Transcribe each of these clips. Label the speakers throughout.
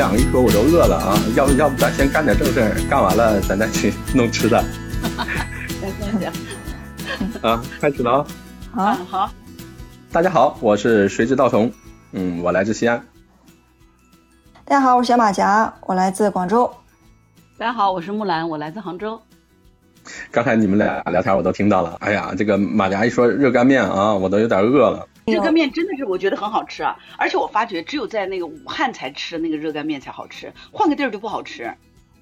Speaker 1: 两个一说，我都饿了啊！要不要不咱先干点正事儿，干完了咱再去 弄吃的。
Speaker 2: 行行行，
Speaker 1: 啊，开始了啊！
Speaker 2: 好好，
Speaker 1: 大家好，我是谁知道虫，嗯，我来自西安。
Speaker 3: 大家好，我是小马甲，我来自广州。
Speaker 2: 大家好，我是木兰，我来自杭州。
Speaker 1: 刚才你们俩聊天我都听到了，哎呀，这个马甲一说热干面啊，我都有点饿了。
Speaker 2: 热干面真的是我觉得很好吃啊，而且我发觉只有在那个武汉才吃的那个热干面才好吃，换个地儿就不好吃。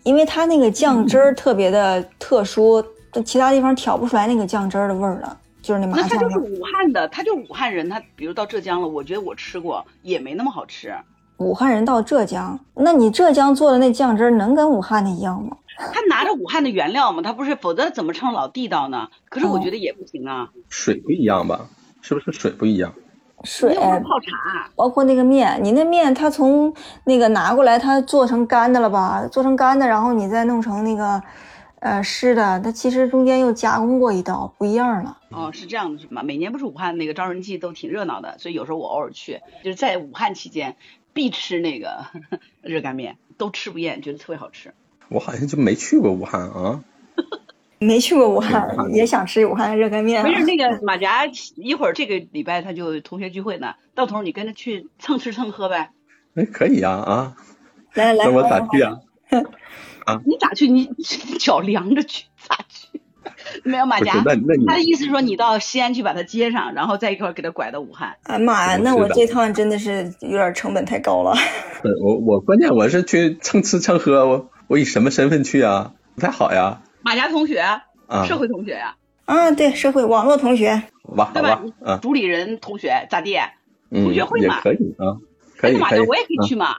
Speaker 3: 因为它那个酱汁儿特别的特殊，其他地方挑不出来那个酱汁儿的味儿了，就是那麻酱
Speaker 2: 那他就是。武汉的，他就是武汉人，他比如到浙江了，我觉得我吃过也没那么好吃。
Speaker 3: 武汉人到浙江，那你浙江做的那酱汁儿能跟武汉的一样吗？
Speaker 2: 他拿着武汉的原料嘛，他不是，否则怎么称老地道呢？可是我觉得也不行啊，
Speaker 1: 水不一样吧？是不是水不一样？
Speaker 3: 水
Speaker 2: 泡茶。
Speaker 3: 包括那个面，你那面它从那个拿过来，它做成干的了吧？做成干的，然后你再弄成那个呃湿的，它其实中间又加工过一道，不一样了。
Speaker 2: 哦，是这样的，是吗？每年不是武汉那个招人季都挺热闹的，所以有时候我偶尔去，就是在武汉期间必吃那个 热干面，都吃不厌，觉得特别好吃。
Speaker 1: 我好像就没去过武汉啊。
Speaker 3: 没去过武汉也想吃武汉热干面啊。
Speaker 2: 没事，那个马甲一会儿这个礼拜他就同学聚会呢，到头你跟着去蹭吃蹭喝呗。
Speaker 1: 哎，可以呀啊！
Speaker 3: 来来来，
Speaker 1: 那我咋去啊？
Speaker 2: 你咋去？你脚凉着去咋去？没有马甲，，
Speaker 1: 那那你
Speaker 2: 他的意思是说你到西安去把他接上，然后再一块儿给他拐到武汉。
Speaker 3: 哎妈呀，那我这趟真的是有点成本太高了。
Speaker 1: 我我关键我是去蹭吃蹭喝，我我以什么身份去啊？不太好呀
Speaker 2: 马甲同学，
Speaker 1: 啊！
Speaker 2: 社会同学呀、
Speaker 3: 啊，对，社会网络同学，
Speaker 1: 哇好
Speaker 2: 对吧主理人同学咋地？
Speaker 1: 嗯
Speaker 2: 同学会嘛
Speaker 1: 也可以啊，可以可以，
Speaker 2: 那马甲我也可以
Speaker 1: 啊
Speaker 2: 去嘛。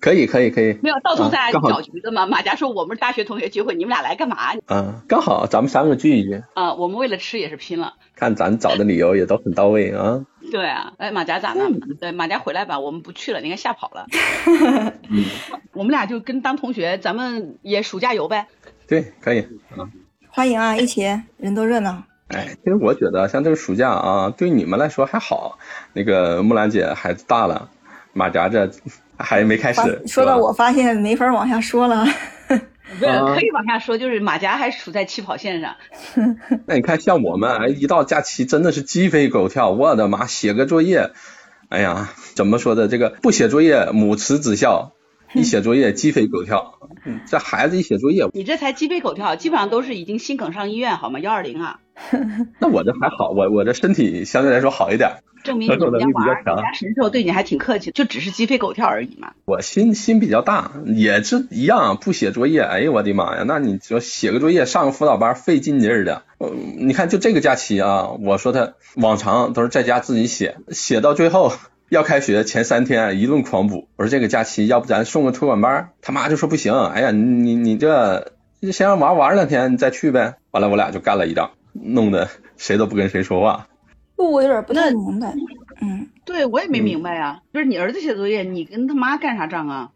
Speaker 1: 可以可以可以。
Speaker 2: 没有，到头咱俩
Speaker 1: 啊刚好
Speaker 2: 搅局的嘛。马甲说我们是大学同学聚会，你们俩来干嘛？
Speaker 1: 啊，刚好咱们三个聚一聚，
Speaker 2: 啊，我们为了吃也是拼了。
Speaker 1: 看咱找的理由也都很到位啊。
Speaker 2: 对啊，哎，马甲咋了？
Speaker 1: 嗯
Speaker 2: 对，马甲回来吧，我们不去了，你看吓跑了。我们俩就跟当同学，咱们也暑假游呗。
Speaker 1: 对，可以啊。
Speaker 3: 欢迎啊，一起人多热闹。
Speaker 1: 哎，其实我觉得像这个暑假啊，对你们来说还好。那个木兰姐孩子大了，马甲这还没开始。
Speaker 3: 说到我发现没法往下说了。
Speaker 2: 不是，
Speaker 1: 啊
Speaker 2: 可以往下说，就是马甲还处在起跑线上。
Speaker 1: 那你看，像我们哎，一到假期真的是鸡飞狗跳，我的妈，写个作业，哎呀，怎么说的？这个不写作业母慈子孝，一写作业鸡飞狗跳。嗯这孩子一写作业，
Speaker 2: 你这才鸡飞狗跳，基本上都是已经心梗上医院，好吗？幺二零啊，
Speaker 1: 那我这还好，我我这身体相对来说好一点。
Speaker 2: 证明你们家
Speaker 1: 承受能力比，较强
Speaker 2: 你家神兽对你还挺客气，就只是鸡飞狗跳而已嘛。
Speaker 1: 我心心比较大，也是一样，不写作业，哎呦我的妈呀！那你说写个作业，上个辅导班费劲劲儿的。嗯，你看就这个假期啊，我说他往常都是在家自己写，写到最后要开学前三天一顿狂补。我说这个假期要不咱送个托管班？他妈就说不行，哎呀，你你你这先让玩玩两天，你再去呗。完了我俩就干了一仗，弄得谁都不跟谁说话。
Speaker 3: 不，我有点不太明白。嗯，
Speaker 2: 对我也没
Speaker 1: 嗯
Speaker 2: 明白呀、就是你儿子写作业，你跟他妈干啥仗啊？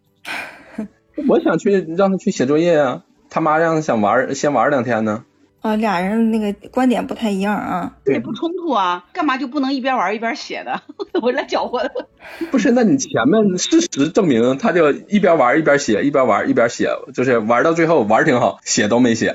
Speaker 1: 我想去让他去写作业啊，他妈让他想玩先玩两天呢。
Speaker 3: 啊，俩人那个观点不太一样啊。
Speaker 1: 对
Speaker 2: 也不冲突啊，干嘛就不能一边玩一边写的？我来搅和。
Speaker 1: 不是，那你前面事实证明，他就一边玩一边写，一边玩一边写，就是玩到最后玩挺好，写都没写。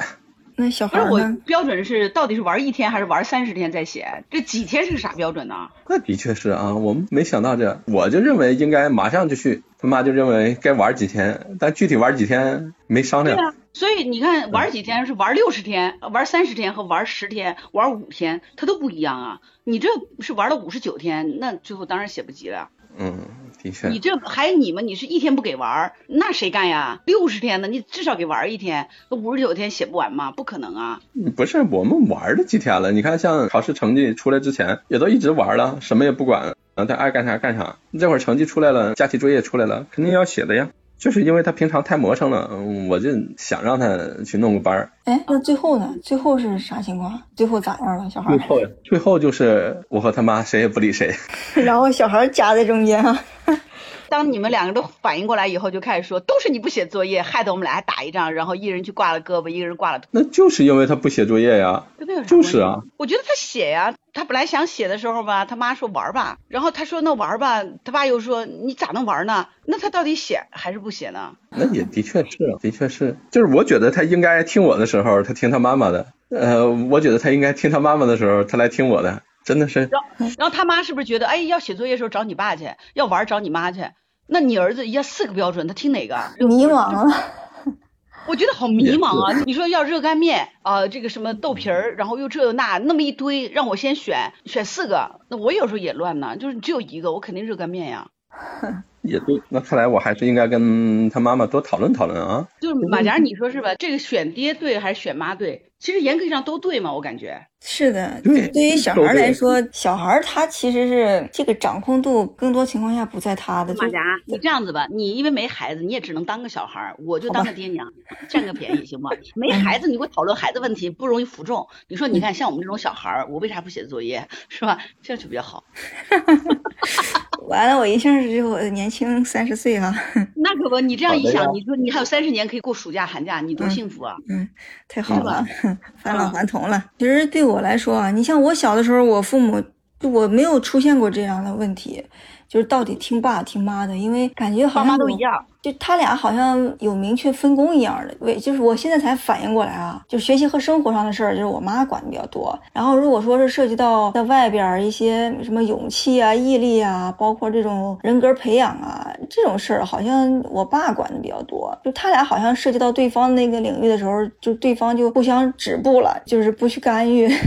Speaker 3: 那小
Speaker 2: 不是我
Speaker 3: 孩儿呢？
Speaker 2: 标准是到底是玩一天还是玩三十天再写？这几天是个啥标准呢？
Speaker 1: 那的确是啊，我们没想到这，我就认为应该马上就去，他妈就认为该玩几天，但具体玩几天没商量。
Speaker 2: 对啊，所以你看玩几天是玩六十天、玩三十天和玩十天、玩五天，它都不一样啊。你这是玩了五十九天，那最后当然写不及了。
Speaker 1: 嗯，的确
Speaker 2: 你，这还你们你是一天不给玩儿，那谁干呀？六十天呢，你至少给玩儿一天，那五十九天写不完吗？不可能啊！
Speaker 1: 不是我们玩了几天了，你看像考试成绩出来之前，也都一直玩了，什么也不管，啊，他爱干啥干啥。这会儿成绩出来了，假期作业出来了，肯定要写的呀。就是因为他平常太磨蹭了，嗯我就想让他去弄个班儿。
Speaker 3: 哎，那最后呢？最后是啥情况？最后咋样了？小孩儿？
Speaker 1: 最后，最后就是我和他妈谁也不理谁。
Speaker 3: 然后小孩夹在中间啊。
Speaker 2: 当你们两个都反应过来以后，就开始说都是你不写作业，害得我们俩还打一仗，然后一人去挂了胳膊，一个人挂了腿。
Speaker 1: 那就是因为他不写作业呀。就是啊。
Speaker 2: 我觉得他写呀，他本来想写的时候吧，他妈说玩吧，然后他说那玩吧，他爸又说你咋能玩呢？那他到底写还是不写呢？
Speaker 1: 那也的确是，的确是，就是我觉得他应该听我的时候，他听他妈妈的。呃，我觉得他应该听他妈妈的时候，他来听我的。真的是，
Speaker 2: 然后然后他妈是不是觉得，哎，要写作业的时候找你爸去，要玩找你妈去？那你儿子要四个标准，他听哪个？
Speaker 3: 迷茫了，
Speaker 2: 我觉得好迷茫啊！你说要热干面啊，这个什么豆皮儿，然后又这又那，那么一堆，让我先选选四个，那我有时候也乱呢，就是只有一个，我肯定热干面呀。
Speaker 1: 也对，那看来我还是应该跟他妈妈多讨论讨论啊。
Speaker 2: 就是马甲，你说是吧？这个选爹对还是选妈对？其实严格意义上都对嘛，我感觉。
Speaker 3: 是的，对，对于小孩来说，小孩他其实是这个掌控度更多情况下不在他的。
Speaker 2: 马甲，你这样子吧，你因为没孩子，你也只能当个小孩，我就当个爹娘，占个便宜行吗？没孩子，你给我讨论孩子问题不容易服众。你说，你看像我们这种小孩，我为啥不写作业，是吧？这样就比较好。
Speaker 3: 完了，我一下子就年轻三十岁了。
Speaker 2: 那可不，你这样一想，你说你还有三十年可以过暑假寒假，你多幸福啊！
Speaker 3: 嗯，太好了，返老还童了。其实对我来说啊，你像我小的时候，我父母我没有出现过这样的问题。就是到底听爸听妈的，因为感觉好像
Speaker 2: 都一样，
Speaker 3: 就他俩好像有明确分工一样的。为就是我现在才反应过来啊，就学习和生活上的事儿，就是我妈管的比较多。然后如果说是涉及到在外边一些什么勇气啊、毅力啊，包括这种人格培养啊这种事儿，好像我爸管的比较多。就他俩好像涉及到对方那个领域的时候，就对方就互相止步了，就是不去干预。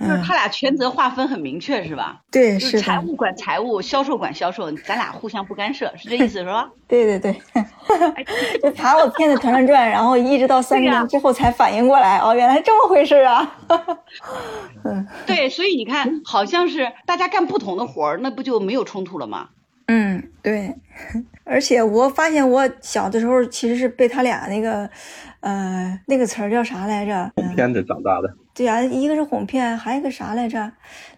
Speaker 2: 就是他俩权责划分很明确，是吧？
Speaker 3: 对，是
Speaker 2: 财务管财务，销售管销售，咱俩互相不干涉，是这意思，是吧？
Speaker 3: 对 对对，就把我骗得团团转，然后一直到三年之后才反应过来，哦，原来这么回事啊！
Speaker 2: 嗯，对，所以你看，好像是大家干不同的活儿，那不就没有冲突了吗？
Speaker 3: 嗯，对，而且我发现我小的时候其实是被他俩那个，呃，那个词儿叫啥来着？
Speaker 1: 哄骗着长大的。
Speaker 3: 对呀，一个是哄骗，还有一个啥来着？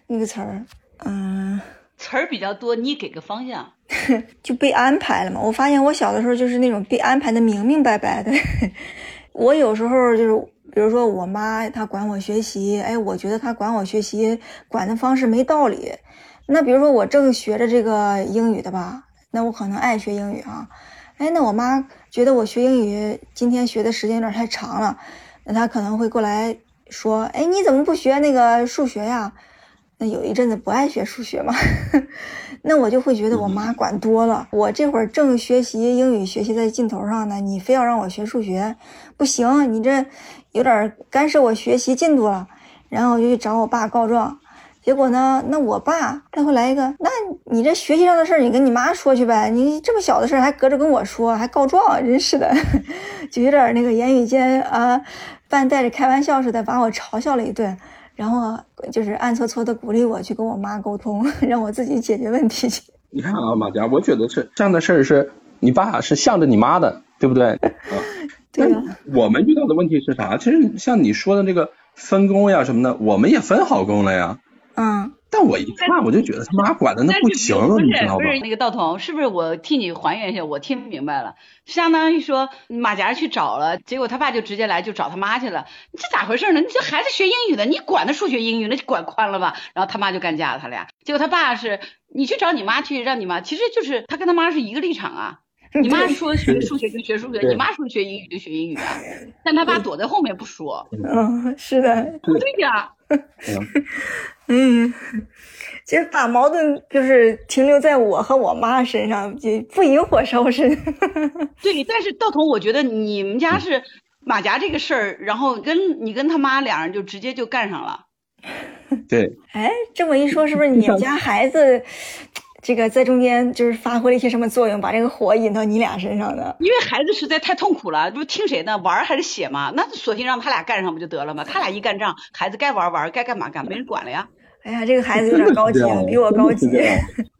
Speaker 3: 那个词儿，嗯，
Speaker 2: 词儿比较多，你给个方向，
Speaker 3: 就被安排了嘛。我发现我小的时候就是那种被安排的明明白白的。我有时候就是，比如说我妈她管我学习，哎，我觉得她管我学习管的方式没道理。那比如说我正学着这个英语的吧，那我可能爱学英语啊，哎，那我妈觉得我学英语今天学的时间有点太长了，那她可能会过来。说，哎，你怎么不学那个数学呀？那有一阵子不爱学数学嘛，那我就会觉得我妈管多了。我这会儿正学习英语，学习在劲头上呢，你非要让我学数学，不行，你这有点干涉我学习进度了。然后我就去找我爸告状，结果呢，那我爸他会来一个，那你这学习上的事儿，你跟你妈说去呗，你这么小的事儿还隔着跟我说，还告状，真是的，就有点那个言语间啊。半带着开玩笑似的把我嘲笑了一顿，然后就是暗搓搓的鼓励我去跟我妈沟通，让我自己解决问题去。
Speaker 1: 你看啊，马佳，我觉得是这样的事儿，是你爸是向着你妈的，对不对？啊，
Speaker 3: 对啊。
Speaker 1: 我们遇到的问题是啥？其实像你说的那个分工呀什么的，我们也分好工了呀。
Speaker 3: 嗯。
Speaker 1: 但我一看我就觉得他妈管的那不行，你知道
Speaker 2: 吧？不是那个道童，是不是我替你还原一下？我听明白了，相当于说马甲去找了，结果他爸就直接来就找他妈去了。这咋回事呢？你这孩子学英语的，你管他数学英语，那就管宽了吧？然后他妈就干架了，他俩。结果他爸是你去找你妈去，让你妈，其实就是他跟他妈是一个立场啊。你妈说学数学就学数学，你妈说学英语就学英语啊。但他爸躲在后面不说。
Speaker 3: 嗯，是的。
Speaker 2: 不对呀。
Speaker 3: 嗯，其 实把矛盾就是停留在我和我妈身上，就不引火烧身。
Speaker 2: 对，但是道童，我觉得你们家是马甲这个事儿，然后跟你跟他妈俩人就直接就干上了。
Speaker 1: 对。
Speaker 3: 哎，这么一说，是不是你们家孩子？这个在中间就是发挥了一些什么作用，把这个火引到你俩身上的？
Speaker 2: 因为孩子实在太痛苦了，就听谁的？玩还是写嘛？那索性让他俩干上不就得了吗？他俩一干仗，孩子该玩玩，该干嘛干，没人管了呀。
Speaker 3: 哎呀，这个孩子有点高级啊，比我高级。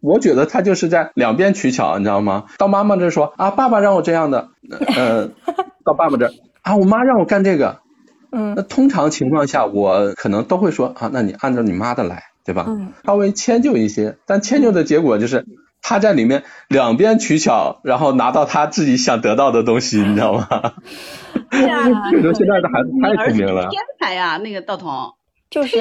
Speaker 1: 我觉得他就是在两边取巧，你知道吗？到妈妈这说啊，爸爸让我这样的，呃，到爸爸这啊，我妈让我干这个。
Speaker 3: 嗯。
Speaker 1: 那通常情况下，我可能都会说啊，那你按照你妈的来。对吧？
Speaker 3: 嗯，
Speaker 1: 稍微迁就一些，但迁就的结果就是他在里面两边取巧，然后拿到他自己想得到的东西，你知道吗？
Speaker 2: 对啊，
Speaker 1: 你说现在的孩子太聪明了，
Speaker 2: 天才呀，那个道童，
Speaker 3: 就是。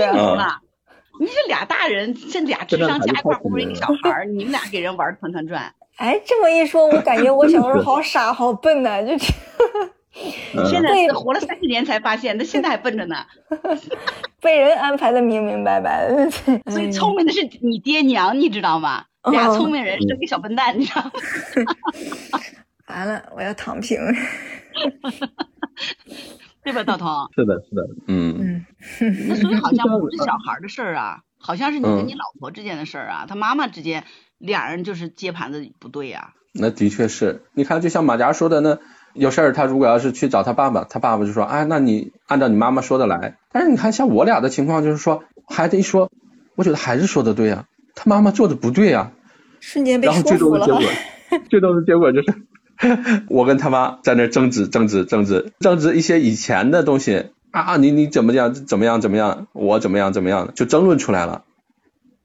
Speaker 2: 你这俩大人，这俩智商加一块儿不如一个小孩儿，你们俩给人玩团团转。
Speaker 3: 哎，这么一说，我感觉我小时候好傻好笨呐、就这。
Speaker 1: 嗯
Speaker 2: 现在是活了三十年才发现，那现在还笨着呢。
Speaker 3: 被人安排的明明白白的。
Speaker 2: 所以聪明的是你爹娘，你知道吗？俩
Speaker 3: 哦
Speaker 2: 聪明人生个小笨蛋，你知道吗？
Speaker 3: 完了，我要躺平。
Speaker 2: 对吧，大同？
Speaker 1: 是的，是的，嗯，
Speaker 3: 嗯，
Speaker 2: 那所以好像不是小孩的事儿啊，好像是你跟
Speaker 1: 嗯
Speaker 2: 你老婆之间的事儿啊，他妈妈之间俩人就是接盘子不对呀、
Speaker 1: 那的确是。你看，就像马甲说的，那有事儿他如果要是去找他爸爸，他爸爸就说，哎，那你按照你妈妈说的来。但是你看，像我俩的情况就是说，孩子一说，我觉得孩子说的对呀、他妈妈做的不对呀、
Speaker 3: 瞬间被
Speaker 1: 然后最终的结果。最终的结果就是，我跟他妈在那争执争执争执争执一些以前的东西啊，你你怎么样怎么样怎么样，我怎么样怎么样，就争论出来了。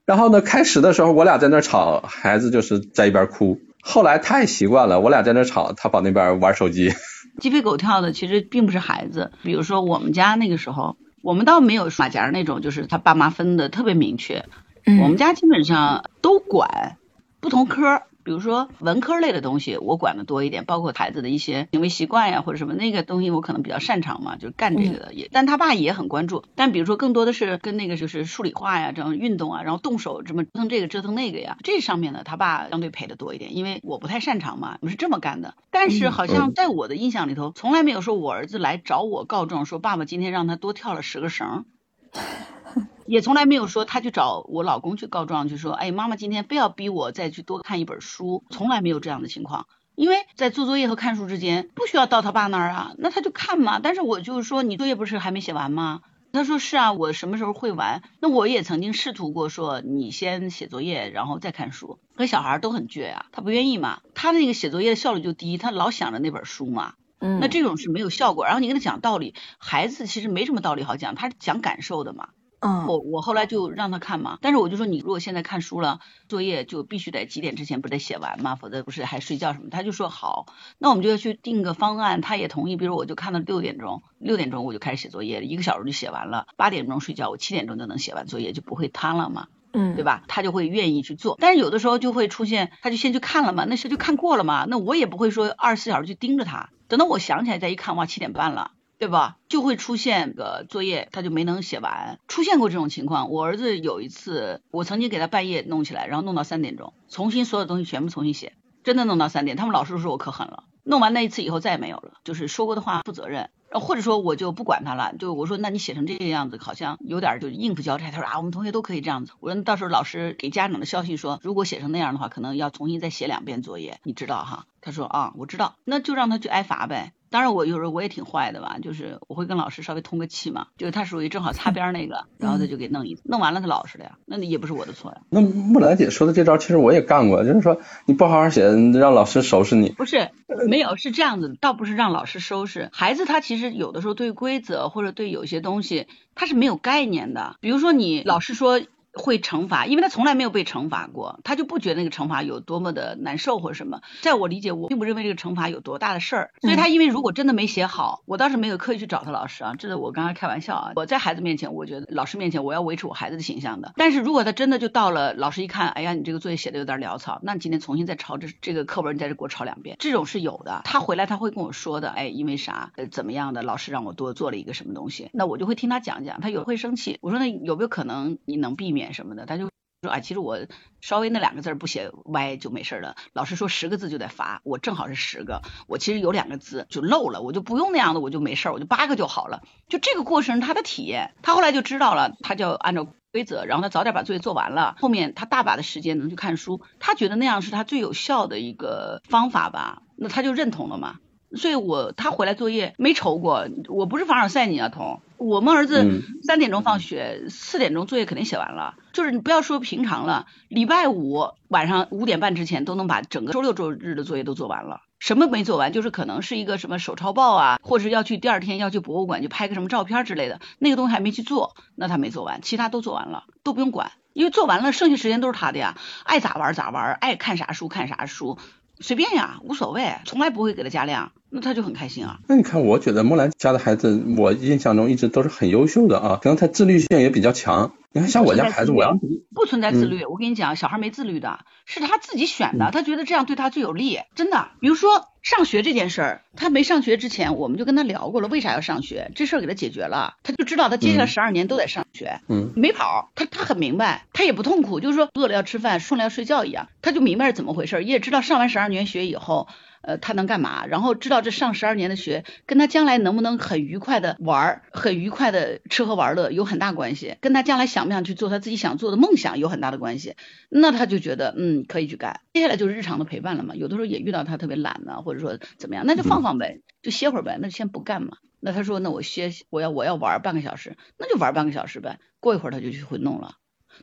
Speaker 1: 然后呢，开始的时候我俩在那吵，孩子就是在一边哭。后来他也习惯了，我俩在那吵，他跑那边玩手机。
Speaker 2: 鸡飞狗跳的其实并不是孩子，比如说我们家那个时候，我们倒没有马甲那种，就是他爸妈分的特别明确，
Speaker 3: 嗯。
Speaker 2: 我们家基本上都管不同科儿，比如说文科类的东西，我管的多一点，包括孩子的一些行为习惯呀或者什么那个东西，我可能比较擅长嘛，就是干这个的也。但他爸也很关注，但比如说更多的是跟那个就是数理化呀，这样运动啊，然后动手这么折腾这个折腾那个呀，这上面呢，他爸相对陪的多一点，因为我不太擅长嘛，我是这么干的。但是好像在我的印象里头，从来没有说我儿子来找我告状说爸爸今天让他多跳了十个绳。也从来没有说他去找我老公去告状，就说哎，妈妈今天非要逼我再去多看一本书，从来没有这样的情况。因为在做作业和看书之间不需要到他爸那儿啊，那他就看嘛。但是我就是说，你作业不是还没写完吗？他说是啊，我什么时候会完？那我也曾经试图过说，你先写作业，然后再看书。可小孩都很倔啊，他不愿意嘛，他那个写作业的效率就低，他老想着那本书嘛。
Speaker 3: 嗯，
Speaker 2: 那这种是没有效果。然后你跟他讲道理，孩子其实没什么道理好讲，他是讲感受的嘛。
Speaker 3: 嗯
Speaker 2: 我我后来就让他看嘛，但是我就说你如果现在看书了，作业就必须得几点之前不得写完嘛，否则不是还睡觉什么？他就说好，那我们就要去定个方案，他也同意。比如我就看到六点钟，六点钟我就开始写作业，一个小时就写完了，八点钟睡觉，我七点钟就能写完作业，就不会瘫了嘛。
Speaker 3: 嗯，
Speaker 2: 对？吧？他就会愿意去做，但是有的时候就会出现，他就先去看了嘛，那事就看过了嘛，那我也不会说二十四小时去盯着他，等到我想起来再一看，哇，七点半了。对吧？就会出现个作业，他就没能写完，出现过这种情况。我儿子有一次，我曾经给他半夜弄起来，然后弄到三点钟，重新所有东西全部重新写，真的弄到三点。他们老师都说我可狠了，弄完那一次以后再也没有了，就是说过的话负责任。或者说我就不管他了，就我说那你写成这个样子，好像有点就应付交差。他说啊，我们同学都可以这样子。我说到时候老师给家长的消息说，如果写成那样的话，可能要重新再写两遍作业，你知道哈？他说啊，我知道，那就让他去挨罚呗。当然，我有时候我也挺坏的吧，就是我会跟老师稍微通个气嘛，就是他属于正好擦边儿那个，然后他就给弄一，弄完了他老实了呀，那也不是我的错呀。
Speaker 1: 那木兰姐说的这招，其实我也干过，就是说你不好好写，让老师收拾你。
Speaker 2: 不是，没有是这样子，倒不是让老师收拾孩子，他其实有的时候对规则或者对有些东西他是没有概念的。比如说你老师说会惩罚，因为他从来没有被惩罚过，他就不觉得那个惩罚有多么的难受或者什么。在我理解，我并不认为这个惩罚有多大的事儿，所以他因为如果真的没写好，我倒是没有刻意去找他老师啊，这是我刚刚开玩笑啊。我在孩子面前，我觉得老师面前我要维持我孩子的形象的。但是如果他真的就到了老师一看，哎呀，你这个作业写的有点潦草，那你今天重新再抄这这个课文，你在这给我抄两遍，这种是有的。他回来他会跟我说的，哎，因为啥，呃，怎么样的，老师让我多做了一个什么东西，那我就会听他讲讲，他有会生气，我说那有没有可能你能避免什么的，他就。说啊，其实我稍微那两个字不写歪就没事了。老师说十个字就得罚，我正好是十个，我其实有两个字就漏了，我就不用那样的，我就没事，我就八个就好了。就这个过程他的体验，他后来就知道了，他就按照规则，然后他早点把作业做完了，后面他大把的时间能去看书，他觉得那样是他最有效的一个方法吧，那他就认同了嘛。所以我他回来作业没愁过，我不是凡尔赛你啊，彤。我们儿子
Speaker 1: 嗯
Speaker 2: 三点钟放学，四点钟作业肯定写完了。就是你不要说平常了，礼拜五晚上五点半之前都能把整个周六周日的作业都做完了。什么没做完？就是可能是一个什么手抄报啊，或者要去第二天要去博物馆去拍个什么照片之类的，那个东西还没去做，那他没做完，其他都做完了，都不用管，因为做完了，剩下时间都是他的呀，爱咋玩咋玩，爱看啥书看啥书，随便呀，无所谓，从来不会给他加量，那他就很开心啊。
Speaker 1: 那你看，我觉得木兰家的孩子，我印象中一直都是很优秀的啊，可能他自律性也比较强。你看，像我家孩子，我要
Speaker 2: 不存在自律，我跟你讲，小孩没自律的，是他自己选的，他觉得这样对他最有利，真的。比如说上学这件事儿，他没上学之前，我们就跟他聊过了，为啥要上学？这事儿给他解决了，他就知道他接下来十二年都得上学，
Speaker 1: 嗯，
Speaker 2: 没跑，他他很明白，他也不痛苦，就是说饿了要吃饭，困了要睡觉一样，他就明白是怎么回事，也知道上完十二年学以后。呃，他能干嘛？然后知道这上十二年的学，跟他将来能不能很愉快的玩儿，很愉快的吃喝玩乐有很大关系，跟他将来想不想去做他自己想做的梦想有很大的关系。那他就觉得，嗯，可以去干。接下来就是日常的陪伴了嘛。有的时候也遇到他特别懒呢，或者说怎么样，那就放放呗，就歇会儿呗，那就先不干嘛。那他说，那我歇，我要我要玩半个小时，那就玩半个小时呗。过一会儿他就去会弄了，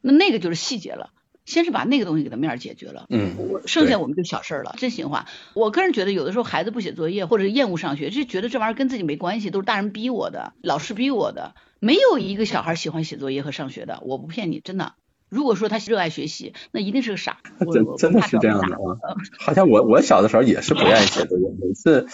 Speaker 2: 那那个就是细节了。先是把那个东西给他面儿解决了，
Speaker 1: 嗯，
Speaker 2: 剩下我们就小事儿了。真心话，我个人觉得有的时候孩子不写作业或者厌恶上学，就觉得这玩意儿跟自己没关系，都是大人逼我的，老师逼我的。没有一个小孩喜欢写作业和上学的，我不骗你，真的。如果说他热爱学习，那一定是个傻。
Speaker 1: 真真的是这样的啊，好像我我小的时候也是不愿意写作业，每次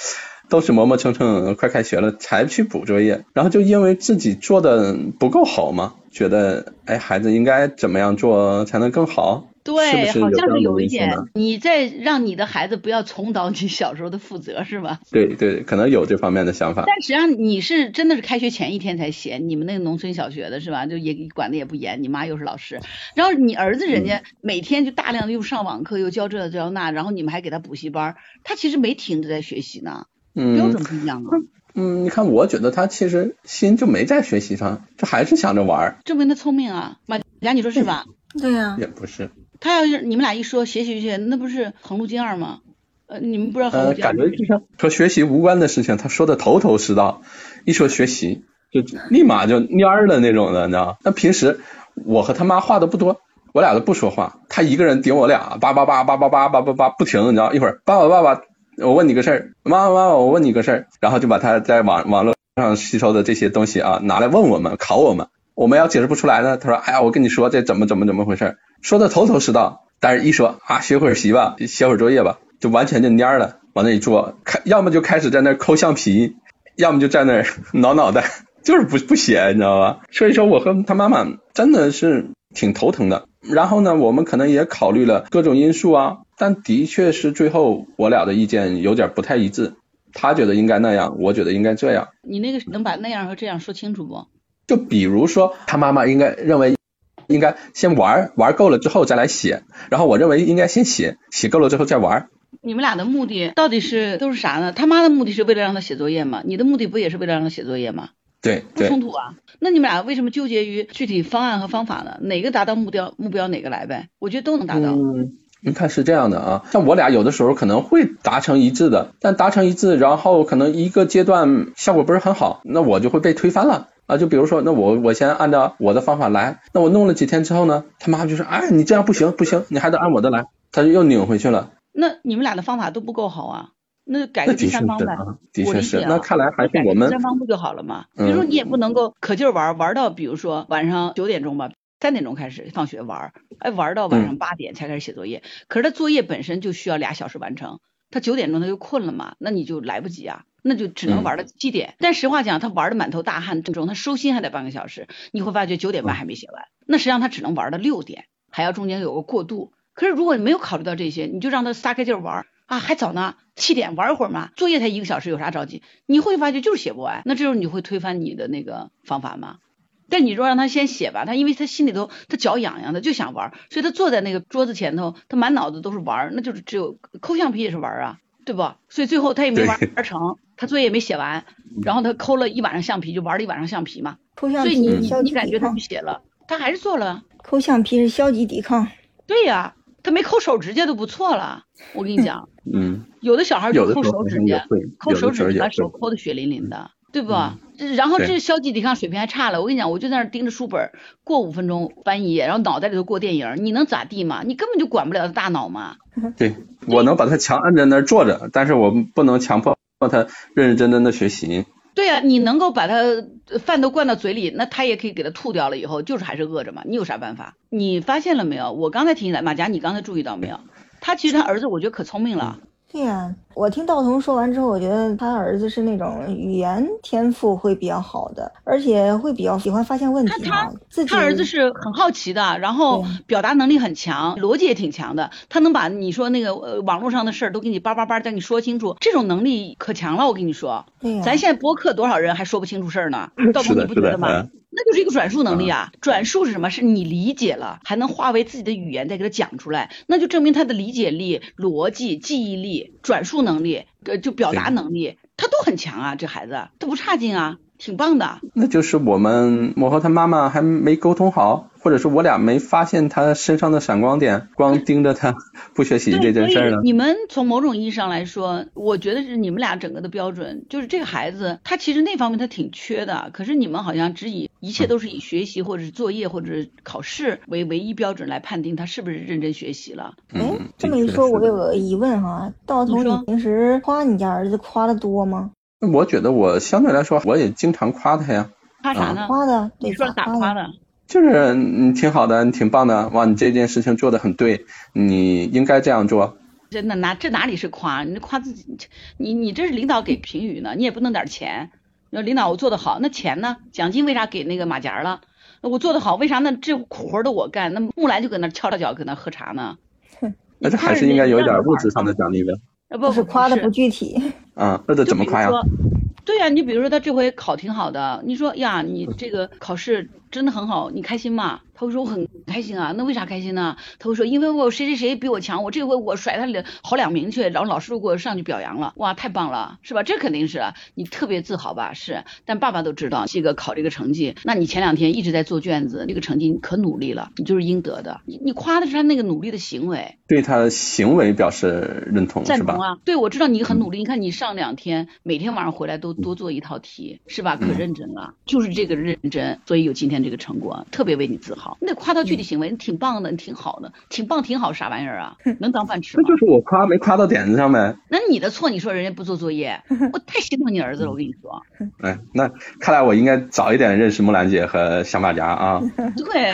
Speaker 1: 都是磨磨蹭蹭，快开学了才去补作业，然后就因为自己做的不够好嘛。觉得哎，孩子应该怎么样做才能更好？
Speaker 2: 对，好像是
Speaker 1: 有
Speaker 2: 一点，你在让你的孩子不要重蹈你小时候的覆辙，是吧？
Speaker 1: 对对，可能有这方面的想法。
Speaker 2: 但实际上你是真的是开学前一天才写，你们那个农村小学的是吧？就也管的也不严，你妈又是老师，然后你儿子人家每天就大量的又上网课，又教这教那，然后你们还给他补习班，他其实没停着在学习呢，标准不一样啊。
Speaker 1: 嗯，你看，我觉得他其实心就没在学习上，就还是想着玩。
Speaker 2: 证明他聪明啊，马甲，你说是吧？
Speaker 3: 对呀。
Speaker 1: 也不是。
Speaker 2: 他要是你们俩一说学习学习，那不是横路径二吗？呃，你们不知道横路径
Speaker 1: 二？感觉就像和学习无关的事情，他说的头头是道。一说学习，就立马就蔫儿的那种的，你知道那平时我和他妈话都不多，我俩都不说话，他一个人顶我俩，叭叭叭叭叭叭叭叭叭不停，你知道？一会儿爸爸爸爸。我问你个事儿，妈妈妈妈，我问你个事儿，然后就把他在网网络上吸收的这些东西啊拿来问我们，考我们，我们要解释不出来呢，他说，哎呀，我跟你说这怎么怎么怎么回事，说的头头是道，但是一说啊，学会儿习吧，写会儿作业吧，就完全就蔫了，往那一坐，开要么就开始在那抠橡皮，要么就在那 挠脑袋，就是不不写，你知道吧？所以说我和他妈妈真的是挺头疼的。然后呢，我们可能也考虑了各种因素啊。但的确是最后我俩的意见有点不太一致，他觉得应该那样，我觉得应该这样。
Speaker 2: 你那个能把那样和这样说清楚不？
Speaker 1: 就比如说他妈妈应该认为应该先玩玩够了之后再来写，然后我认为应该先写写够了之后再玩。
Speaker 2: 你们俩的目的到底是都是啥呢？他妈的目的是为了让他写作业吗？你的目的不也是为了让他写作业吗？
Speaker 1: 对，
Speaker 2: 不冲突啊。那你们俩为什么纠结于具体方案和方法呢？哪个达到目标目标哪个来呗？我觉得都能达到。
Speaker 1: 你看是这样的啊，像我俩有的时候可能会达成一致的，但达成一致，然后可能一个阶段效果不是很好，那我就会被推翻了啊。就比如说，那我我先按照我的方法来，那我弄了几天之后呢，他妈就说，哎，你这样不行不行，你还得按我的来，他就又拧回去了。
Speaker 2: 那你们俩的方法都不够好啊，那改个第三方呗。
Speaker 1: 的确是，那看来还是我们
Speaker 2: 第三方不就好了吗？比如说你也不能够可劲儿玩玩到，比如说晚上九点钟吧。三点钟开始放学玩，哎，玩到晚上八点才开始写作业。可是他作业本身就需要俩小时完成，他九点钟他就困了嘛，那你就来不及啊，那就只能玩到七点。但实话讲，他玩的满头大汗，正中他收心还得半个小时，你会发觉九点半还没写完，那实际上他只能玩到六点，还要中间有个过渡。可是如果你没有考虑到这些，你就让他撒开劲玩啊，还早呢，七点玩一会儿嘛，作业才一个小时，有啥着急？你会发觉就是写不完，那这时候你会推翻你的那个方法吗？但你说让他先写吧，他因为他心里头他脚痒痒的就想玩，所以他坐在那个桌子前头，他满脑子都是玩，那就是只有抠橡皮也是玩啊，对不？所以最后他也没玩成，他作业也没写完，然后他抠了一晚上橡皮，就玩了一晚上橡皮嘛。
Speaker 3: 抠橡皮，
Speaker 2: 所以你你感觉他不写了，他还是做了。
Speaker 3: 抠橡皮是消极抵抗。
Speaker 2: 对呀，他没抠手指甲都不错了。我跟你讲，
Speaker 1: 嗯，
Speaker 2: 有的小孩就抠手指甲，抠手指
Speaker 1: 甲，
Speaker 2: 把手抠的血淋淋的。对不？然后这消极抵抗水平还差了，我跟你讲，我就在那盯着书本，过五分钟翻一页，然后脑袋里头过电影，你能咋地嘛？你根本就管不了他大脑嘛。
Speaker 1: 对，我能把他强摁在那儿坐着，但是我不能强迫让他认认真真的学习。
Speaker 2: 对呀，你能够把他饭都灌到嘴里，那他也可以给他吐掉了，以后就是还是饿着嘛。你有啥办法？你发现了没有？我刚才提醒马甲，你刚才注意到没有？他其实他儿子，我觉得可聪明了。
Speaker 3: 对呀，我听道童说完之后，我觉得他儿子是那种语言天赋会比较好的，而且会比较喜欢发现问题。
Speaker 2: 他他他儿子是很好奇的，然后表达能力很强，逻辑也挺强的。他能把你说那个呃网络上的事儿都给你叭叭叭再给你说清楚，这种能力可强了。我跟你说，咱现在播客多少人还说不清楚事儿呢？道童你不觉得吗？那就是一个转述能力啊！转述是什么？是你理解了，还能化为自己的语言再给他讲出来，那就证明他的理解力、逻辑、记忆力、转述能力，呃，就表达能力，他都很强啊！这孩子他不差劲啊，挺棒的。
Speaker 1: 那就是我们我和他妈妈还没沟通好。或者是我俩没发现他身上的闪光点，光盯着他不学习这件事儿呢？
Speaker 2: 你们从某种意义上来说，我觉得是你们俩整个的标准，就是这个孩子他其实那方面他挺缺的，可是你们好像只以一切都是以学习或者是作业或者是考试为唯一标准来判定他是不是认真学习了。
Speaker 3: 哎，这么一说，我有个疑问哈，道彤，你平时夸你家儿子夸的多吗？
Speaker 1: 我觉得我相对来说我也经常夸他呀。
Speaker 2: 夸啥呢？
Speaker 3: 夸的，
Speaker 2: 你说咋夸的？
Speaker 1: 就是你挺好的，你挺棒的，哇，你这件事情做的很对，你应该这样做。
Speaker 2: 真的哪这哪里是夸？你夸自己，你你这是领导给评语呢，你也不弄点钱。那领导我做的好，那钱呢？奖金为啥给那个马甲了？我做的好，为啥那这苦活都我干？那木兰就搁那翘着脚搁那喝茶呢？
Speaker 1: 那这还是应该有一点物质上的奖励呗。
Speaker 2: 不
Speaker 3: 是夸的不具体。
Speaker 1: 啊，那这怎么夸呀？
Speaker 2: 对呀，你比如说他这回考挺好的，你说呀，你这个考试真的很好，你开心吗？他会说我很开心啊，那为啥开心呢？他会说因为我谁谁谁比我强，我这回我甩他两好两名去，然后老师都给我上去表扬了，哇，太棒了，是吧？这肯定是你特别自豪吧？是，但爸爸都知道这个考这个成绩，那你前两天一直在做卷子，这个成绩你可努力了，你就是应得的。你你夸的是他那个努力的行为，
Speaker 1: 对他的行为表示认同，
Speaker 2: 赞同啊。对，我知道你很努力，你看你上两天每天晚上回来都多做一套题，是吧？可认真了，就是这个认真，所以有今天这个成果，特别为你自豪。你得夸他具体行为，你挺棒的，你挺好的，挺棒挺好，啥玩意儿啊？能当饭吃
Speaker 1: 吗？那就是我夸没夸到点子上呗。
Speaker 2: 那你的错，你说人家不做作业，我太心疼你儿子了，我跟你说。
Speaker 1: 哎，那看来我应该早一点认识木兰姐和小马甲啊。
Speaker 2: 对，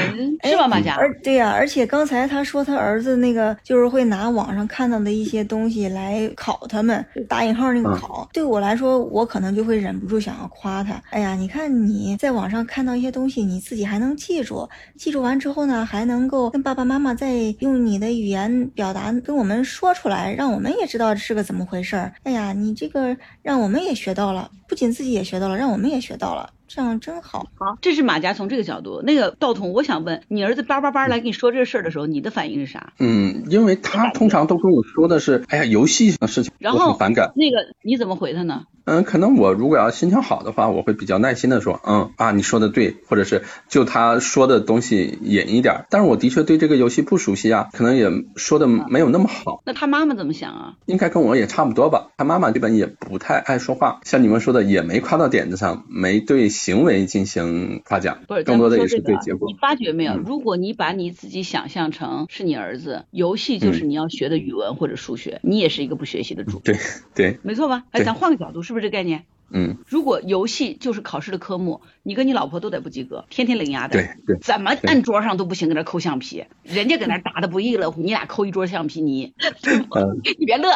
Speaker 2: 是吧，马甲？
Speaker 3: 而对呀，而且刚才他说他儿子那个就是会拿网上看到的一些东西来考他们，打引号那个考。对我来说，我可能就会忍不住想要夸他。哎呀，你看你在网上看到一些东西，你自己还能记住。记住完之后呢，还能够跟爸爸妈妈再用你的语言表达，跟我们说出来，让我们也知道是个怎么回事儿。哎呀，你这个让我们也学到了，不仅自己也学到了，让我们也学到了。这样真好，
Speaker 2: 好，这是马甲从这个角度。那个道童，我想问你儿子叭叭叭来跟你说这事儿的时候，你的反应是啥？
Speaker 1: 嗯，因为他通常都跟我说的是，哎呀，游戏的事情，
Speaker 2: 然后
Speaker 1: 很反感。
Speaker 2: 那个你怎么回他呢？
Speaker 1: 嗯，可能我如果要心情好的话，我会比较耐心的说，嗯啊，你说的对，或者是就他说的东西引一点。但是我的确对这个游戏不熟悉啊，可能也说的没有那么好。
Speaker 2: 那他妈妈怎么想啊？
Speaker 1: 应该跟我也差不多吧。他妈妈基本也不太爱说话，像你们说的，也没夸到点子上，没对。行为进行夸奖，
Speaker 2: 不是
Speaker 1: 更多的也是对结果。
Speaker 2: 你发觉没有？如果你把你自己想象成是你儿子，游戏就是你要学的语文或者数学，你也是一个不学习的主。
Speaker 1: 对对，
Speaker 2: 没错吧？哎，咱换个角度，是不是这概念？
Speaker 1: 嗯。
Speaker 2: 如果游戏就是考试的科目，你跟你老婆都得不及格，天天领压的。
Speaker 1: 对对。
Speaker 2: 怎么按桌上都不行，搁那抠橡皮，人家搁那打的不亦乐乎，你俩抠一桌橡皮泥。你别乐，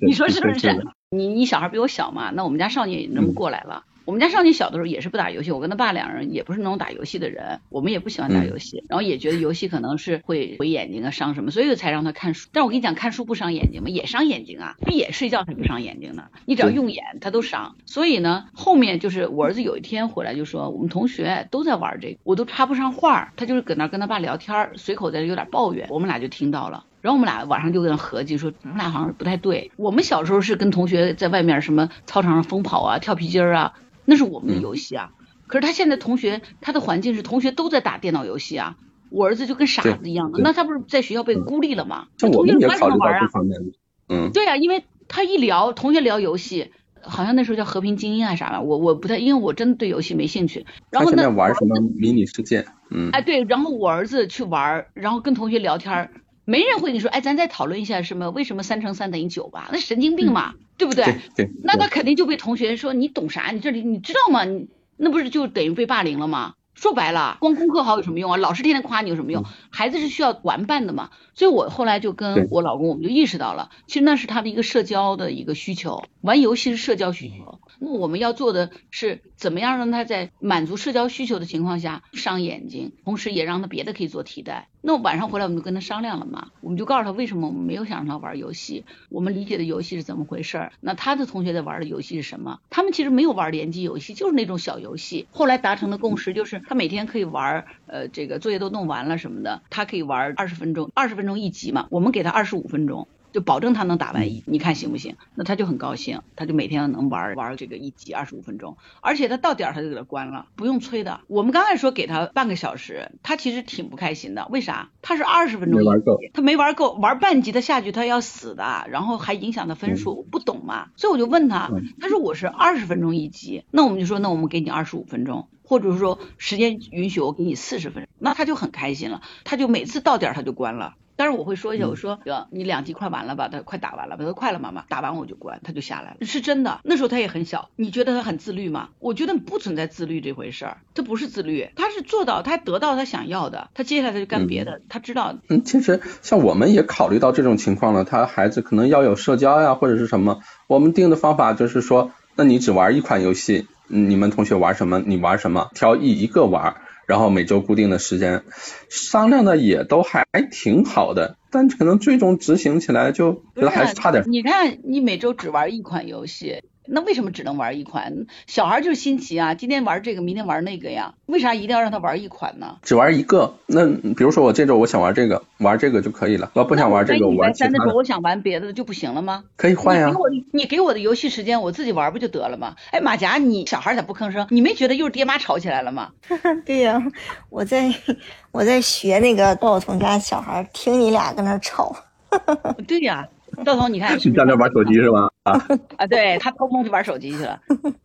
Speaker 2: 你说是不是？你你小孩比我小嘛？那我们家少年也那么过来了。我们家少年小的时候也是不打游戏，我跟他爸两人也不是那种打游戏的人，我们也不喜欢打游戏，然后也觉得游戏可能是会毁眼睛啊，伤什么，所以才让他看书。但我跟你讲，看书不伤眼睛吗？也伤眼睛啊，闭眼睡觉才不伤眼睛呢。你只要用眼，他都伤。所以呢，后面就是我儿子有一天回来就说，我们同学都在玩这个，我都插不上话，他就是搁那跟他爸聊天，随口在有点抱怨，我们俩就听到了。然后我们俩晚上就跟合计说，我们俩好像不太对。我们小时候是跟同学在外面什么操场上疯跑啊，跳皮筋啊。那是我们的游戏啊，可是他现在同学他的环境是同学都在打电脑游戏啊，我儿子就跟傻子一样的，那他不是在学校被孤立了吗？
Speaker 1: 同
Speaker 2: 学
Speaker 1: 也考虑到
Speaker 2: 玩啊，
Speaker 1: 嗯，
Speaker 2: 对啊，因为他一聊同学聊游戏，好像那时候叫和平精英还是啥吧，我我不太，因为我真的对游戏没兴趣。然后呢，
Speaker 1: 他现在玩什么迷你世界？嗯，
Speaker 2: 哎对，然后我儿子去玩，然后跟同学聊天，没人会跟你说，哎，咱再讨论一下什么为什么三乘三等于九吧？那神经病嘛，对不对？
Speaker 1: 对对。
Speaker 2: 那他肯定就被同学说你懂啥？你这里你知道吗？你那不是就等于被霸凌了吗？说白了，光功课好有什么用啊？老师天天夸你有什么用？孩子是需要玩伴的嘛。所以我后来就跟我老公，我们就意识到了，其实那是他的一个社交的一个需求，玩游戏是社交需求。那我们要做的是怎么样让他在满足社交需求的情况下伤眼睛，同时也让他别的可以做替代。那晚上回来我们就跟他商量了嘛，我们就告诉他为什么我们没有想让他玩游戏，我们理解的游戏是怎么回事儿。那他的同学在玩的游戏是什么？他们其实没有玩联机游戏，就是那种小游戏。后来达成的共识就是他每天可以玩，呃，这个作业都弄完了什么的，他可以玩二十分钟，二十分钟一集嘛，我们给他二十五分钟。就保证他能打完一，你看行不行？那他就很高兴，他就每天能玩玩这个一集二十五分钟，而且他到点儿他就给他关了，不用催的。我们刚开始说给他半个小时，他其实挺不开心的。为啥？他是二十分钟
Speaker 1: 没玩够，
Speaker 2: 他没玩够，玩半集他下去他要死的，然后还影响他分数，我不懂嘛？所以我就问他，他说我是二十分钟一集，那我们就说那我们给你二十五分钟，或者说时间允许我给你四十分钟，那他就很开心了，他就每次到点儿他就关了。但是我会说一下，我说哥，你两集快完了吧？他快打完了，他说快了，妈妈打完我就关，他就下来了，是真的。那时候他也很小，你觉得他很自律吗？我觉得不存在自律这回事儿，他不是自律，他是做到他得到他想要的，他接下来他就干别的，他知道。
Speaker 1: 嗯，其实像我们也考虑到这种情况了，他孩子可能要有社交呀，或者是什么，我们定的方法就是说，那你只玩一款游戏，你们同学玩什么，你玩什么，挑一一个玩。然后每周固定的时间商量的也都还挺好的，但可能最终执行起来就觉得还是差点。
Speaker 2: 你看，你每周只玩一款游戏。那为什么只能玩一款？小孩就是新奇啊，今天玩这个，明天玩那个呀。为啥一定要让他玩一款呢？
Speaker 1: 只玩一个，那比如说我这周我想玩这个，玩这个就可以了。我不想玩这个，我玩其他。
Speaker 2: 那周我想玩别的就不行了吗？
Speaker 1: 可以换呀。
Speaker 2: 你给我，你给我的游戏时间，我自己玩不就得了吗？哎，马甲，你小孩咋不吭声？你没觉得又是爹妈吵起来了吗？
Speaker 3: 对呀，我在我在学那个道彤家小孩，听你俩跟那吵。
Speaker 2: 对呀。赵彤，你看，
Speaker 1: 你在那玩手机是吧？
Speaker 2: 啊 啊，对他偷摸去玩手机去了。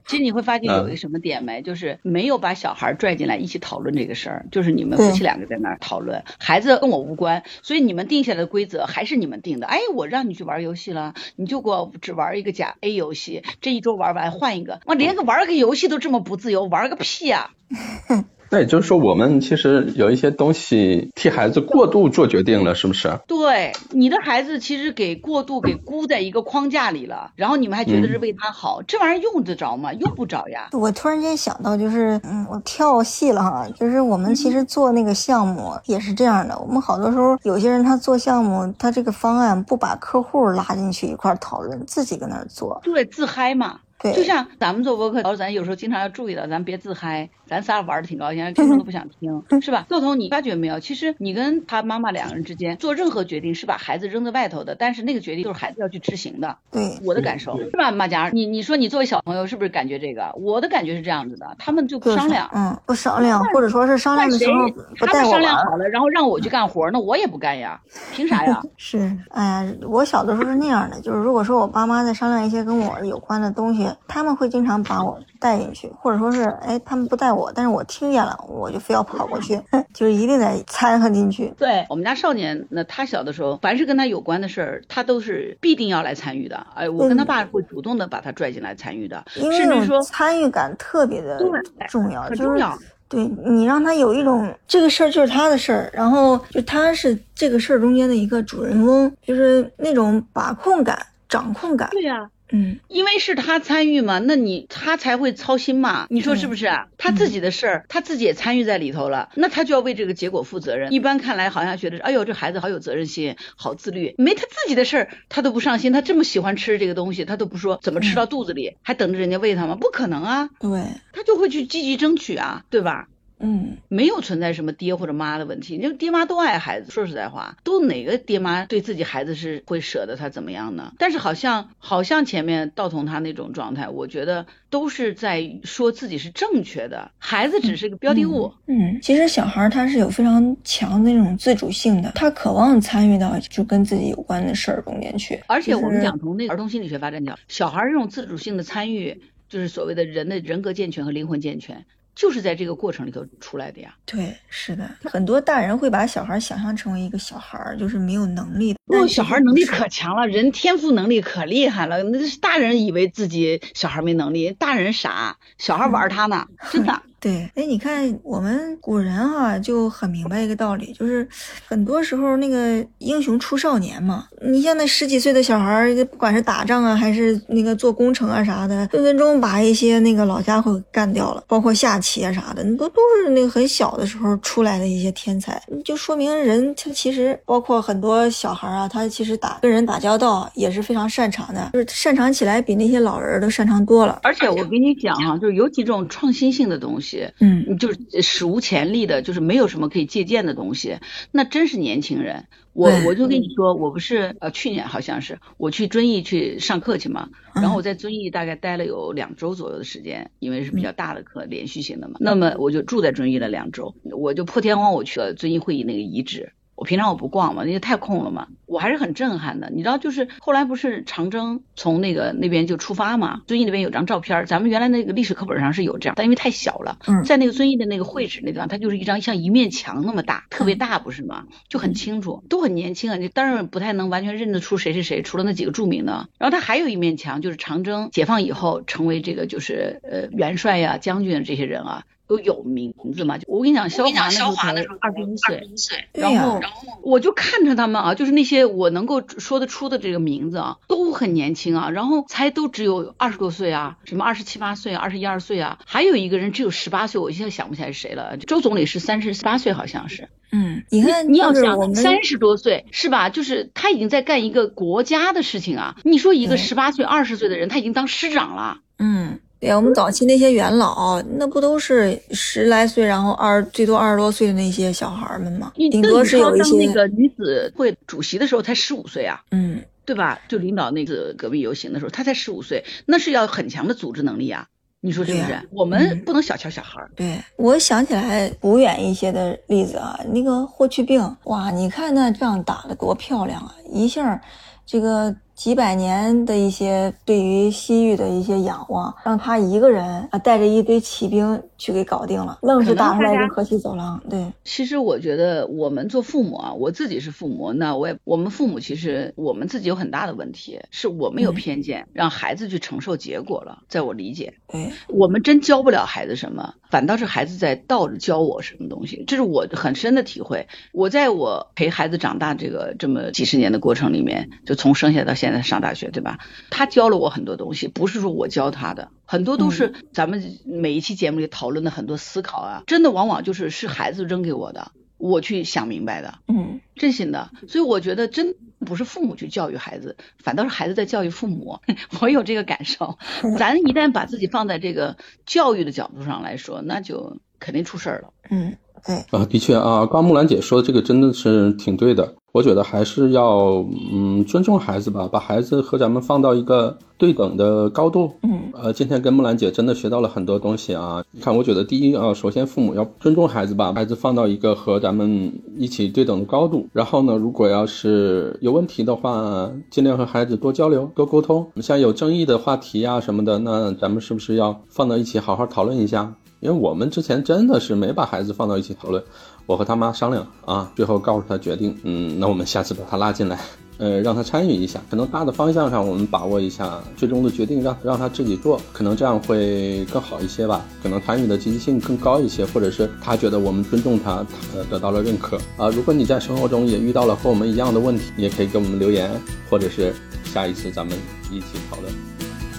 Speaker 2: 其实你会发现有一个什么点没，就是没有把小孩拽进来一起讨论这个事儿，就是你们夫妻两个在那儿讨论，孩子跟我无关，所以你们定下来的规则还是你们定的。哎，我让你去玩游戏了，你就给我只玩一个假 A 游戏，这一周玩完换一个，我连个玩个游戏都这么不自由，玩个屁呀！
Speaker 1: 那也就是说，我们其实有一些东西替孩子过度做决定了，是不是？
Speaker 2: 对，你的孩子其实给过度给箍在一个框架里了，然后你们还觉得是为他好，这玩意儿用得着吗？用不着呀。
Speaker 3: 我突然间想到，就是嗯，我跳戏了哈，就是我们其实做那个项目也是这样的，我们好多时候有些人他做项目，他这个方案不把客户拉进去一块讨论，自己搁那做，
Speaker 2: 对，自嗨嘛。
Speaker 3: 对，
Speaker 2: 就像咱们做博客，然后咱有时候经常要注意到，咱别自嗨，咱仨玩的挺高兴，听众都不想听，是吧？豆童，你发觉没有？其实你跟他妈妈两个人之间做任何决定，是把孩子扔在外头的，但是那个决定就是孩子要去执行的。
Speaker 3: 对，
Speaker 2: 我的感受是吧？马甲，你你说你作为小朋友是不是感觉这个？我的感觉是这样子的，他们就不商量，
Speaker 3: 嗯，不商量，或者说是商量的时候不带我
Speaker 2: 商量好了，然后让我去干活，那我也不干呀，凭啥呀？
Speaker 3: 是，哎呀，我小的时候是那样的，就是如果说我爸妈在商量一些跟我有关的东西，他们会经常。常把我带进去，或者说是，哎，他们不带我，但是我听见了，我就非要跑过去，就是一定得掺和进去。
Speaker 2: 对我们家少年，那他小的时候，凡是跟他有关的事儿，他都是必定要来参与的。哎，我跟他爸会主动的把他拽进来参与的，甚至说
Speaker 3: 参与感特别的重要，
Speaker 2: 很重要。
Speaker 3: 对你让他有一种这个事儿就是他的事儿，然后就他是这个事儿中间的一个主人翁，就是那种把控感、掌控感。
Speaker 2: 对呀。
Speaker 3: 嗯，
Speaker 2: 因为是他参与嘛，那你他才会操心嘛，你说是不是？他自己的事儿，他自己也参与在里头了，那他就要为这个结果负责任。一般看来好像觉得，哎呦，这孩子好有责任心，好自律，没他自己的事儿，他都不上心。他这么喜欢吃这个东西，他都不说怎么吃到肚子里，还等着人家喂他吗？不可能啊。
Speaker 3: 对，
Speaker 2: 他就会去积极争取啊，对吧？
Speaker 3: 嗯，
Speaker 2: 没有存在什么爹或者妈的问题，就爹妈都爱孩子。说实在话，都哪个爹妈对自己孩子是会舍得他怎么样呢？但是好像好像前面道童他那种状态，我觉得都是在说自己是正确的，孩子只是个标的物。
Speaker 3: 嗯，其实小孩他是有非常强的那种自主性的，他渴望参与到就跟自己有关的事儿中间去。
Speaker 2: 而且我们讲从那个儿童心理学发展讲，小孩儿这种自主性的参与，就是所谓的人的人格健全和灵魂健全，就是在这个过程里头出来的呀。
Speaker 3: 对，是的，很多大人会把小孩想象成为一个小孩儿，就是没有能力的。
Speaker 2: 哦，
Speaker 3: 但
Speaker 2: 小孩能力可强了，人天赋能力可厉害了。那是大人以为自己小孩没能力，大人傻，小孩玩他呢，真的。
Speaker 3: 对，哎，你看我们古人哈、就很明白一个道理，就是很多时候那个英雄出少年嘛。你像那十几岁的小孩儿，不管是打仗啊，还是那个做工程啊啥的，分分钟把一些那个老家伙干掉了，包括下棋啊啥的，都都是那个很小的时候出来的一些天才，就说明人他其实包括很多小孩儿啊，他其实打跟人打交道也是非常擅长的，就是擅长起来比那些老人都擅长多了。
Speaker 2: 而且我跟你讲哈、就是有几种创新性的东西，
Speaker 3: 嗯
Speaker 2: 你就是史无前例的，就是没有什么可以借鉴的东西，那真是年轻人。我我就跟你说，我不是呃去年好像是我去遵义去上课去嘛，然后我在遵义大概待了有两周左右的时间，因为是比较大的课，连续性的嘛。那么我就住在遵义了两周，我就破天荒我去了遵义会议那个遗址。我平常我不逛嘛，因为太空了嘛，我还是很震撼的。你知道，就是后来不是长征从那个那边就出发嘛，遵义那边有张照片儿，咱们原来那个历史课本上是有这样，但因为太小了，
Speaker 3: 嗯
Speaker 2: 在那个遵义的那个会址那地方，它就是一张像一面墙那么大，特别大，不是吗？就很清楚，都很年轻啊，你当然不太能完全认得出谁是谁，除了那几个著名的。然后它还有一面墙，就是长征解放以后成为这个就是呃元帅呀、将军啊这些人啊。都有名字嘛？我跟你讲，肖华那时候才二十一岁，
Speaker 3: 对呀、
Speaker 2: 然后我就看着他们啊，就是那些我能够说得出的这个名字啊，都很年轻啊，然后才都只有二十多岁啊，什么二十七八岁啊，二十一二岁啊，还有一个人只有十八岁，我现在想不起来是谁了。周总理是三十八岁，好像是。
Speaker 3: 嗯，你看，
Speaker 2: 你要想三十多岁是吧？就是他已经在干一个国家的事情啊。你说一个十八岁、二十岁的人，他已经当师长了。
Speaker 3: 嗯，对呀，我们早期那些元老，那不都是十来岁，然后二最多二十多岁的那些小孩们吗？顶多是有一
Speaker 2: 些那，个女子会主席的时候才十五岁啊。
Speaker 3: 嗯，
Speaker 2: 对吧？就领导那次革命游行的时候，他才十五岁，那是要很强的组织能力啊！你说是不是？我们
Speaker 3: 嗯
Speaker 2: 不能小瞧小孩儿。
Speaker 3: 对，我想起来古远一些的例子啊，那个霍去病，哇，你看那仗打得多漂亮啊！一下，这个几百年的一些对于西域的一些仰望，让他一个人啊带着一堆骑兵去给搞定了，愣是打出来一个河西走廊。对，
Speaker 2: 其实我觉得我们做父母啊，我自己是父母，那我也我们父母其实我们自己有很大的问题，是我们有
Speaker 3: 嗯
Speaker 2: 偏见，让孩子去承受结果了。在我理解，
Speaker 3: 对，
Speaker 2: 我们真教不了孩子什么，反倒是孩子在倒着教我什么东西，这是我很深的体会。我在我陪孩子长大这个这么几十年的过程里面，就从生下到现在上大学，对吧？他教了我很多东西，不是说我教他的，很多都是咱们每一期节目里讨论的很多思考啊，真的往往就是是孩子扔给我的，我去想明白的。
Speaker 3: 嗯，
Speaker 2: 真心的，所以我觉得真不是父母去教育孩子，反倒是孩子在教育父母。我有这个感受。咱一旦把自己放在这个教育的角度上来说，那就肯定出事儿了。
Speaker 3: 嗯，对，
Speaker 1: 啊，的确啊，刚木兰姐说的这个真的是挺对的。我觉得还是要嗯尊重孩子吧，把孩子和咱们放到一个对等的高度。
Speaker 3: 嗯
Speaker 1: 呃，今天跟木兰姐真的学到了很多东西啊。你看，我觉得第一啊，首先父母要尊重孩子吧，把孩子放到一个和咱们一起对等的高度。然后呢，如果要是有问题的话，尽量和孩子多交流、多沟通。像有争议的话题啊什么的，那咱们是不是要放到一起好好讨论一下？因为我们之前真的是没把孩子放到一起讨论，我和他妈商量啊，最后告诉他决定，嗯，那我们下次把他拉进来，呃，让他参与一下，可能大的方向上我们把握一下，最终的决定让让他自己做，可能这样会更好一些吧，可能参与的积极性更高一些，或者是他觉得我们尊重他，他得到了认可啊。如果你在生活中也遇到了和我们一样的问题，也可以给我们留言，或者是下一次咱们一起讨论。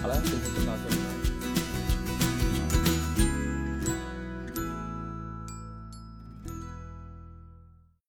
Speaker 1: 好了，